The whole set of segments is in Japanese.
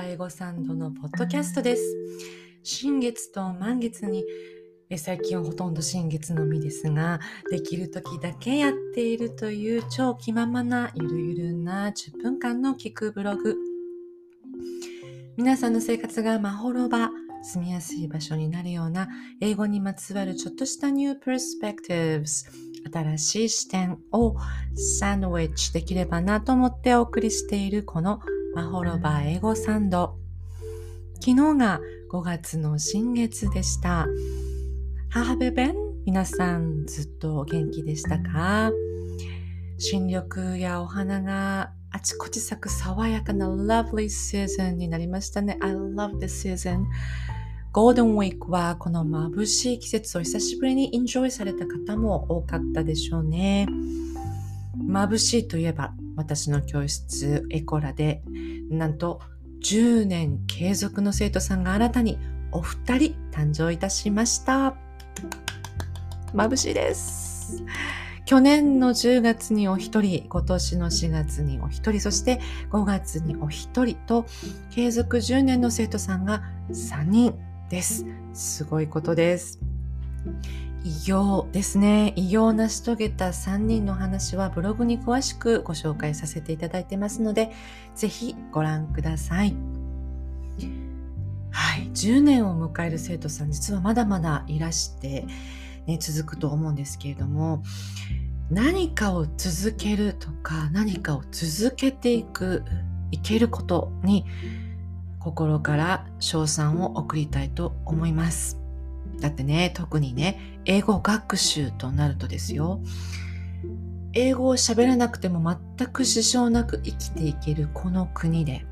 ば英語サンドのポッドキャストです。新月と満月に最近はほとんど新月のみですが、できる時だけやっているという超気ままなゆるゆるな10分間の聞くブログ。皆さんの生活がまほろば、住みやすい場所になるような英語にまつわるちょっとしたニュープロスペクティブス、新しい視点をサンドウィッチできればなと思ってお送りしているこのマホロバ英語サンド。昨日が5月の新月でした。母べべん皆さんずっと元気でしたか？新緑やお花があちこち咲く爽やかな lovely season になりましたね。I love this season. ゴールデンウィークはこの眩しい季節を久しぶりにエンジョイされた方も多かったでしょうね。眩しいといえば私の教室エコラでなんと10年継続の生徒さんが新たにお二人誕生いたしました。眩しいです。去年の10月にお一人、今年の4月にお一人、そして5月にお一人と、継続10年の生徒さんが3人です。すごいことです。偉業ですね。偉業を成し遂げた3人の話はブログに詳しくご紹介させていただいてますので、ぜひご覧ください。はい。10年を迎える生徒さん、実はまだまだいらして、ね、続くと思うんですけれども、何かを続けるとか、何かを続けていく、いけることに、心から賞賛を送りたいと思います。だってね、特にね、英語学習となるとですよ、英語を喋らなくても全く支障なく生きていけるこの国で、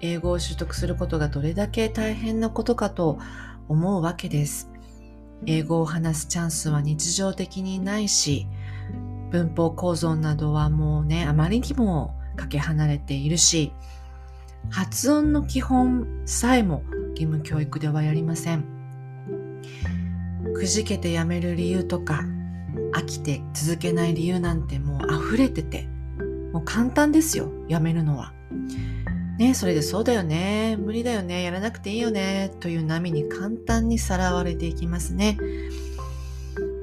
英語を習得することがどれだけ大変なことかと思うわけです。英語を話すチャンスは日常的にないし、文法構造などはもうね、あまりにもかけ離れているし、発音の基本さえも義務教育ではやりません。くじけてやめる理由とか、飽きて続けない理由なんてもう溢れてて、もう簡単ですよ、やめるのは。ねそれでそうだよね、無理だよね、やらなくていいよね、という波に簡単にさらわれていきますね。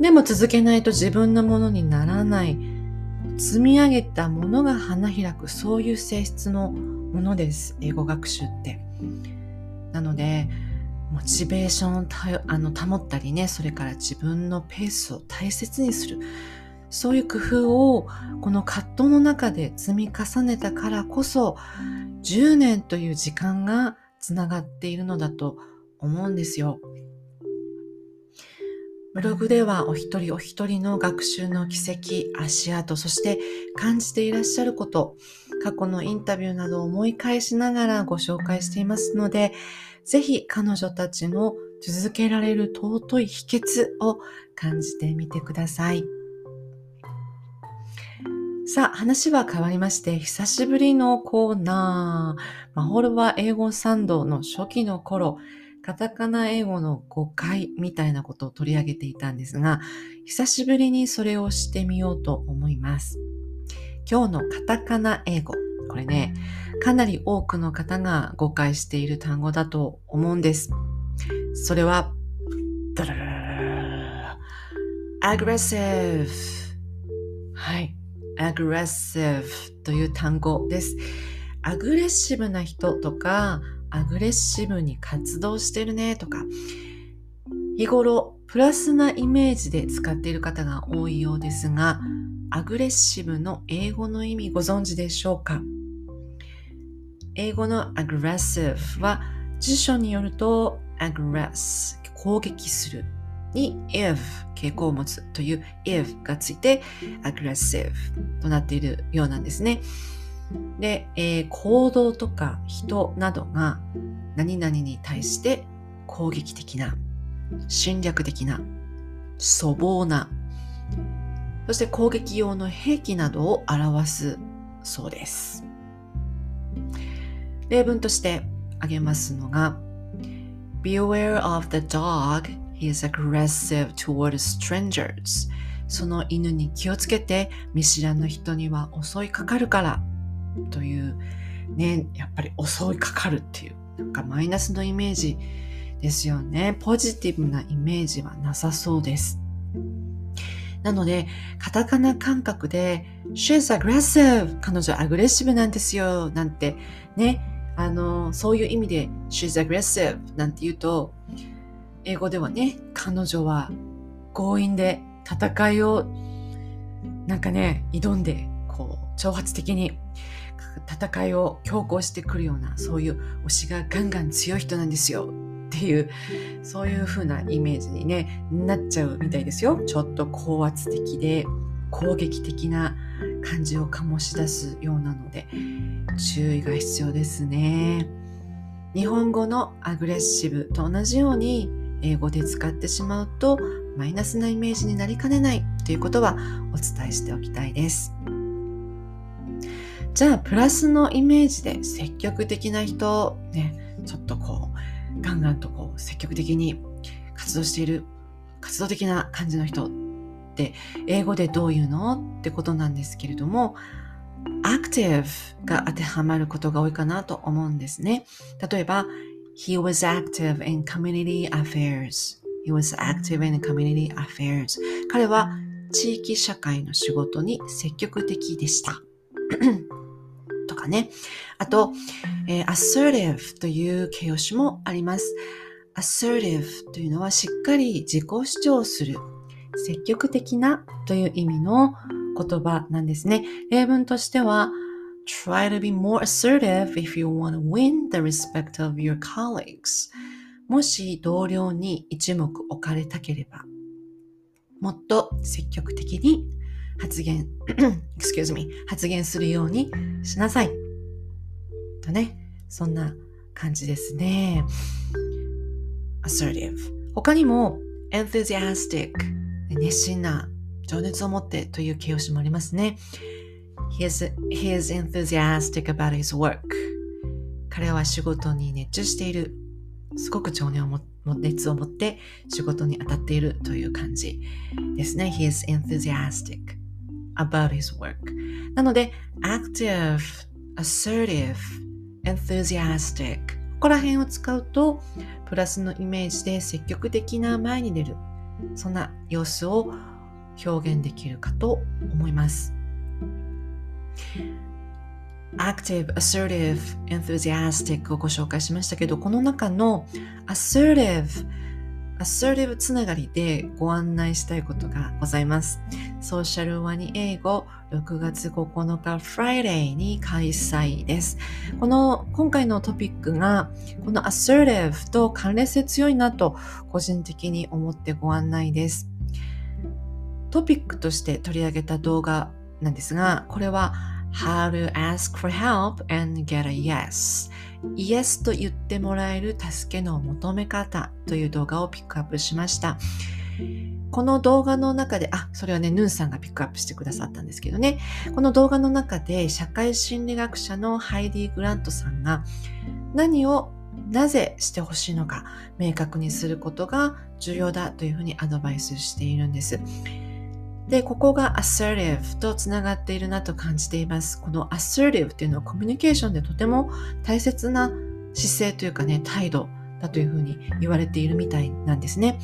でも続けないと自分のものにならない、積み上げたものが花開く、そういう性質のものです、英語学習って。なので、モチベーションをあの保ったりね、それから自分のペースを大切にする。そういう工夫をこの葛藤の中で積み重ねたからこそ10年という時間がつながっているのだと思うんですよ。ブログではお一人お一人の学習の軌跡、足跡、そして感じていらっしゃること、過去のインタビューなどを思い返しながらご紹介していますので、ぜひ彼女たちの続けられる尊い秘訣を感じてみてください。さあ、話は変わりまして、久しぶりのコーナー、マホルは英語サンドの初期の頃、カタカナ英語の誤解みたいなことを取り上げていたんですが、久しぶりにそれをしてみようと思います。今日のカタカナ英語。これね、かなり多くの方が誤解している単語だと思うんです。それは、aggressive。はい。aggressive という単語です。アグレッシブな人とか、アグレッシブに活動してるねとか、日頃プラスなイメージで使っている方が多いようですが、アグレッシブの英語の意味ご存知でしょうか英語の aggressive は辞書によると aggress 攻撃するに if 傾向を持つという if がついて aggressive となっているようなんですね。で、えー、行動とか人などが何々に対して攻撃的な、侵略的な、粗暴な、そして攻撃用の兵器などを表すそうです。例文として挙げますのが Beware of the dog, he is aggressive toward strangers. その犬に気をつけて見知らぬ人には襲いかかるからというね、やっぱり襲いかかるっていう、なんかマイナスのイメージですよね。ポジティブなイメージはなさそうです。なので、カタカナ感覚で、she's aggressive! 彼女アグレッシブなんですよなんてね、あの、そういう意味で she's aggressive なんて言うと、英語ではね、彼女は強引で戦いをなんかね、挑んで、こう、挑発的に戦いを強行してくるような、そういう推しがガンガン強い人なんですよっていう、そういう風なイメージにね、なっちゃうみたいですよ。ちょっと高圧的で攻撃的な感じを醸し出すようなので、注意が必要ですね。日本語のアグレッシブと同じように英語で使ってしまうとマイナスなイメージになりかねないということはお伝えしておきたいです。じゃあ、プラスのイメージで積極的な人、ね、ちょっとこう、ガンガンとこう、積極的に活動している、活動的な感じの人って、英語でどう言うの？ってことなんですけれども、active が当てはまることが多いかなと思うんですね。例えば、He was active in community affairs. He was active in community affairs. 彼は地域社会の仕事に積極的でした。とかね。あと、えー、assertive という形容詞もあります。assertive というのはしっかり自己主張する、積極的なという意味の言葉なんですね。例文としては、try to be more assertive if you want to win the respect of your colleagues. もし同僚に一目置かれたければ、もっと積極的に発言、excuse me, 発言するようにしなさい。とね、そんな感じですね。assertive。他にも enthusiastic、熱心な情熱を持ってという形容詞もありますね。He is, he is enthusiastic about his work. 彼は仕事に熱中している。すごく情念をも熱を持って仕事に当たっているという感じですね。He is enthusiastic about his work. なので、active, assertive, enthusiastic ここら辺を使うと、プラスのイメージで積極的な前に出る、そんな様子を表現できるかと思います。active, assertive, enthusiastic をご紹介しましたけど、この中の assertive、assertive つながりでご案内したいことがございます。ソーシャルワニ英語6月9日 Friday に開催です。この今回のトピックがこの assertive と関連性強いなと個人的に思ってご案内です。トピックとして取り上げた動画なんですが、これは How to ask for help and get a yes Yes と言ってもらえる助けの求め方という動画をピックアップしました。この動画の中で、あ、それはね、ヌンさんがピックアップしてくださったんですけどね、この動画の中で社会心理学者のハイディ・グラントさんが何をなぜしてほしいのか明確にすることが重要だというふうにアドバイスしているんです。で、ここが assertive とつながっているなと感じています。この assertive っていうのはコミュニケーションでとても大切な姿勢というかね、態度だというふうに言われているみたいなんですね。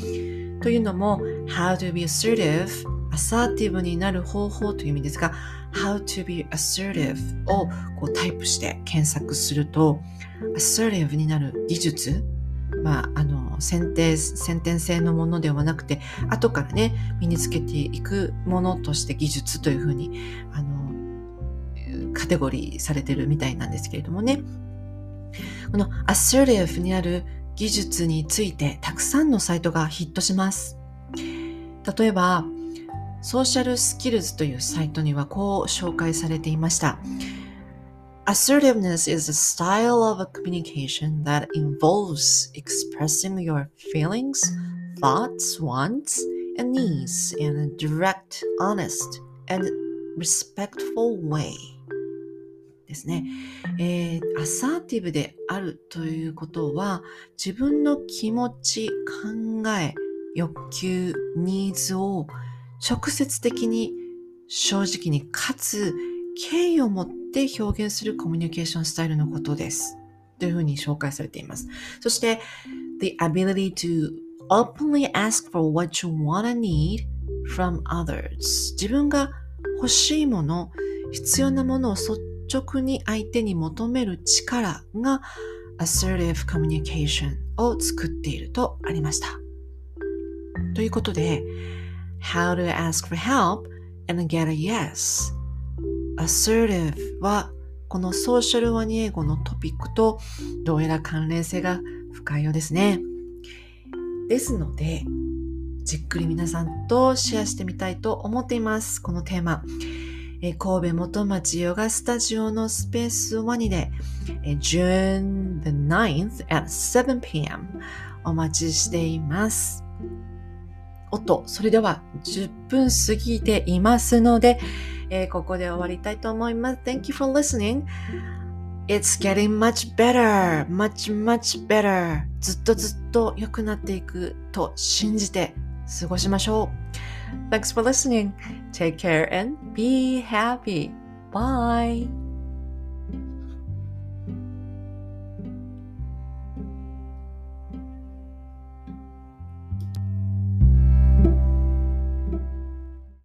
というのも、how to be assertive アサーティブになる方法という意味ですが、how to be assertive をこうタイプして検索すると、assertive になる技術まあ、あの、先天、先天性のものではなくて、後からね、身につけていくものとして技術というふうに、あの、カテゴリーされてるみたいなんですけれどもね。この assertive にある技術についてたくさんのサイトがヒットします。例えば、ソーシャルスキルズというサイトにはこう紹介されていました。Assertiveness is a style of communication that involves expressing your feelings, thoughts, wants, and needs in a direct, honest, and respectful way. ですね、えー、アサーティブであるということは自分の気持ち、考え、欲求、ニーズを直接的に正直にかつ 敬意を持って表現するコミュニケーションスタイルのことです。というふうに紹介されています。そして、the ability to openly ask for what you wanna need from others 自分が欲しいもの、必要なものを率直に相手に求める力が assertive communication を作っているとありました。ということで、how to ask for help and get a yes assertive はこのソーシャルワニ英語のトピックとどうやら関連性が深いようですね。ですので、じっくり皆さんとシェアしてみたいと思っています。このテーマ。え神戸元町ヨガスタジオのスペースワニで、え June the 9th at 7pm お待ちしています。おっと、それでは10分過ぎていますので、えー、ここで終わりたいと思います。Thank you for listening. It's getting much better, much, much better. ずっとずっと良くなっていくと信じて過ごしましょう。Thanks for listening. Take care and be happy. Bye.